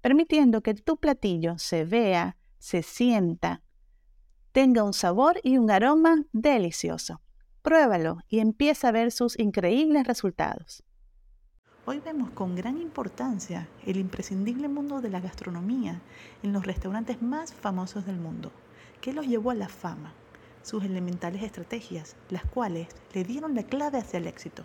permitiendo que tu platillo se vea, se sienta, tenga un sabor y un aroma delicioso. Pruébalo y empieza a ver sus increíbles resultados. Hoy vemos con gran importancia el imprescindible mundo de la gastronomía en los restaurantes más famosos del mundo, que los llevó a la fama, sus elementales estrategias, las cuales le dieron la clave hacia el éxito.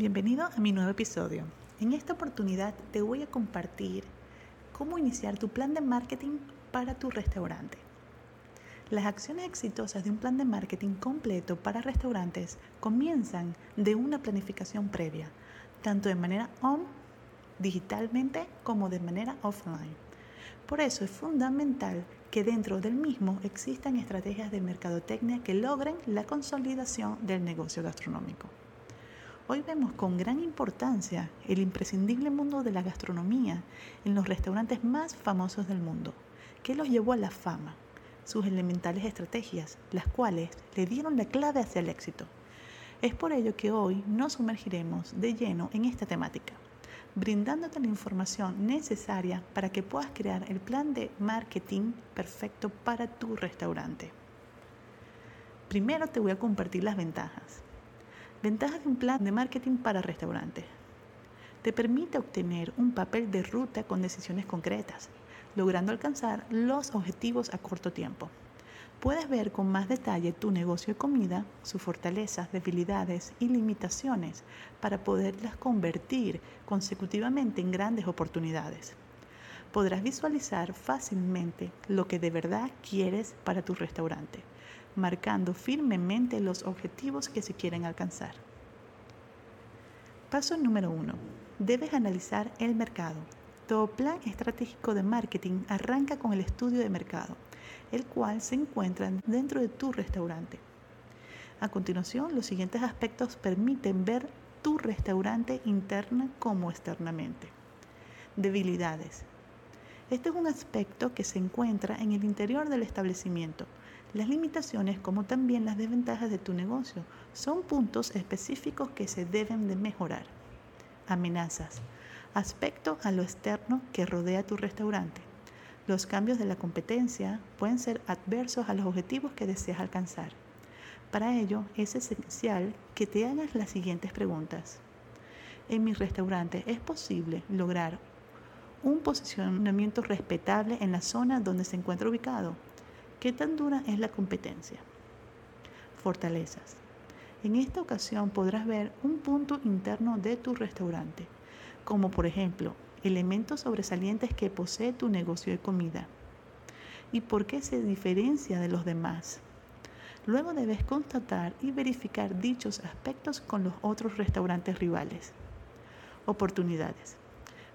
Bienvenido a mi nuevo episodio. En esta oportunidad te voy a compartir cómo iniciar tu plan de marketing para tu restaurante. Las acciones exitosas de un plan de marketing completo para restaurantes comienzan de una planificación previa, tanto de manera on, digitalmente, como de manera offline. Por eso es fundamental que dentro del mismo existan estrategias de mercadotecnia que logren la consolidación del negocio gastronómico. Hoy vemos con gran importancia el imprescindible mundo de la gastronomía en los restaurantes más famosos del mundo, que los llevó a la fama sus elementales estrategias, las cuales le dieron la clave hacia el éxito. Es por ello que hoy nos sumergiremos de lleno en esta temática, brindándote la información necesaria para que puedas crear el plan de marketing perfecto para tu restaurante. Primero te voy a compartir las ventajas. Ventajas de un plan de marketing para restaurantes. Te permite obtener un papel de ruta con decisiones concretas, logrando alcanzar los objetivos a corto tiempo. Puedes ver con más detalle tu negocio de comida, sus fortalezas, debilidades y limitaciones para poderlas convertir consecutivamente en grandes oportunidades. Podrás visualizar fácilmente lo que de verdad quieres para tu restaurante, marcando firmemente los objetivos que se quieren alcanzar. Paso número 1. Debes analizar el mercado todo plan estratégico de marketing arranca con el estudio de mercado, el cual se encuentra dentro de tu restaurante. A continuación, los siguientes aspectos permiten ver tu restaurante interna como externamente. Debilidades. Este es un aspecto que se encuentra en el interior del establecimiento. Las limitaciones, como también las desventajas de tu negocio, son puntos específicos que se deben de mejorar. Amenazas aspecto a lo externo que rodea tu restaurante. Los cambios de la competencia pueden ser adversos a los objetivos que deseas alcanzar. Para ello es esencial que te hagas las siguientes preguntas. En mi restaurante es posible lograr un posicionamiento respetable en la zona donde se encuentra ubicado. ¿Qué tan dura es la competencia? Fortalezas. En esta ocasión podrás ver un punto interno de tu restaurante como por ejemplo elementos sobresalientes que posee tu negocio de comida y por qué se diferencia de los demás. Luego debes constatar y verificar dichos aspectos con los otros restaurantes rivales. Oportunidades.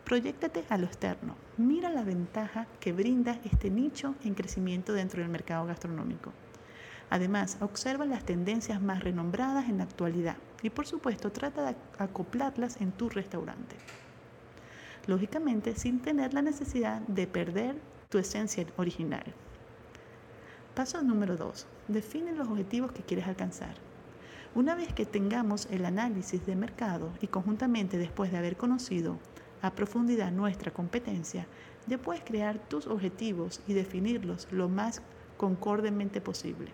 Proyéctate a lo externo. Mira la ventaja que brinda este nicho en crecimiento dentro del mercado gastronómico. Además, observa las tendencias más renombradas en la actualidad y por supuesto trata de acoplarlas en tu restaurante. Lógicamente sin tener la necesidad de perder tu esencia original. Paso número 2. Define los objetivos que quieres alcanzar. Una vez que tengamos el análisis de mercado y conjuntamente después de haber conocido a profundidad nuestra competencia, ya puedes crear tus objetivos y definirlos lo más concordemente posible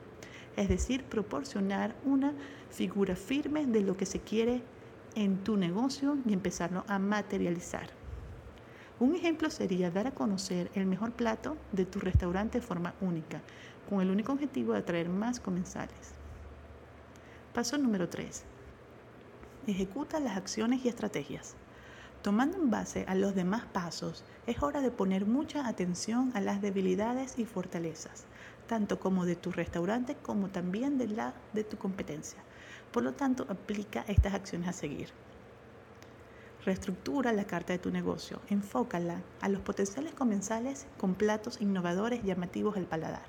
es decir, proporcionar una figura firme de lo que se quiere en tu negocio y empezarlo a materializar. Un ejemplo sería dar a conocer el mejor plato de tu restaurante de forma única, con el único objetivo de atraer más comensales. Paso número 3. Ejecuta las acciones y estrategias. Tomando en base a los demás pasos, es hora de poner mucha atención a las debilidades y fortalezas, tanto como de tu restaurante como también de la de tu competencia. Por lo tanto, aplica estas acciones a seguir. Reestructura la carta de tu negocio, enfócala a los potenciales comensales con platos innovadores llamativos al paladar.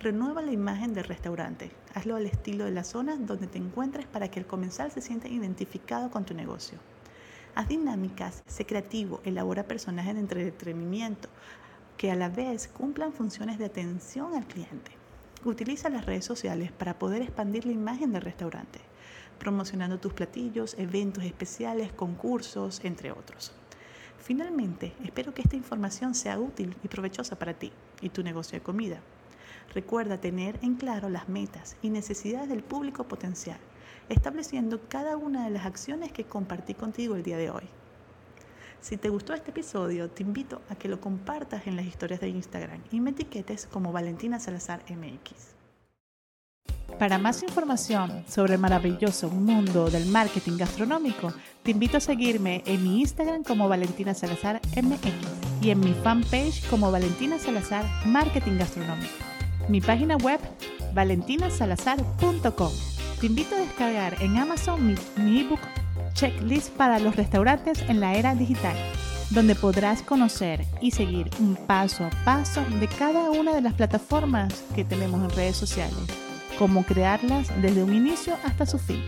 Renueva la imagen del restaurante, hazlo al estilo de la zona donde te encuentres para que el comensal se sienta identificado con tu negocio. Haz dinámicas, sé creativo, elabora personajes de entretenimiento que a la vez cumplan funciones de atención al cliente. Utiliza las redes sociales para poder expandir la imagen del restaurante promocionando tus platillos, eventos especiales, concursos, entre otros. Finalmente, espero que esta información sea útil y provechosa para ti y tu negocio de comida. Recuerda tener en claro las metas y necesidades del público potencial, estableciendo cada una de las acciones que compartí contigo el día de hoy. Si te gustó este episodio, te invito a que lo compartas en las historias de Instagram y me etiquetes como Valentina Salazar MX. Para más información sobre el maravilloso mundo del marketing gastronómico, te invito a seguirme en mi Instagram como Valentina Salazar MX y en mi fanpage como Valentina Salazar Marketing Gastronómico. Mi página web valentinasalazar.com. Te invito a descargar en Amazon mi, ebook Checklist para los restaurantes en la era digital, donde podrás conocer y seguir un paso a paso de cada una de las plataformas que tenemos en redes sociales cómo crearlas desde un inicio hasta su fin.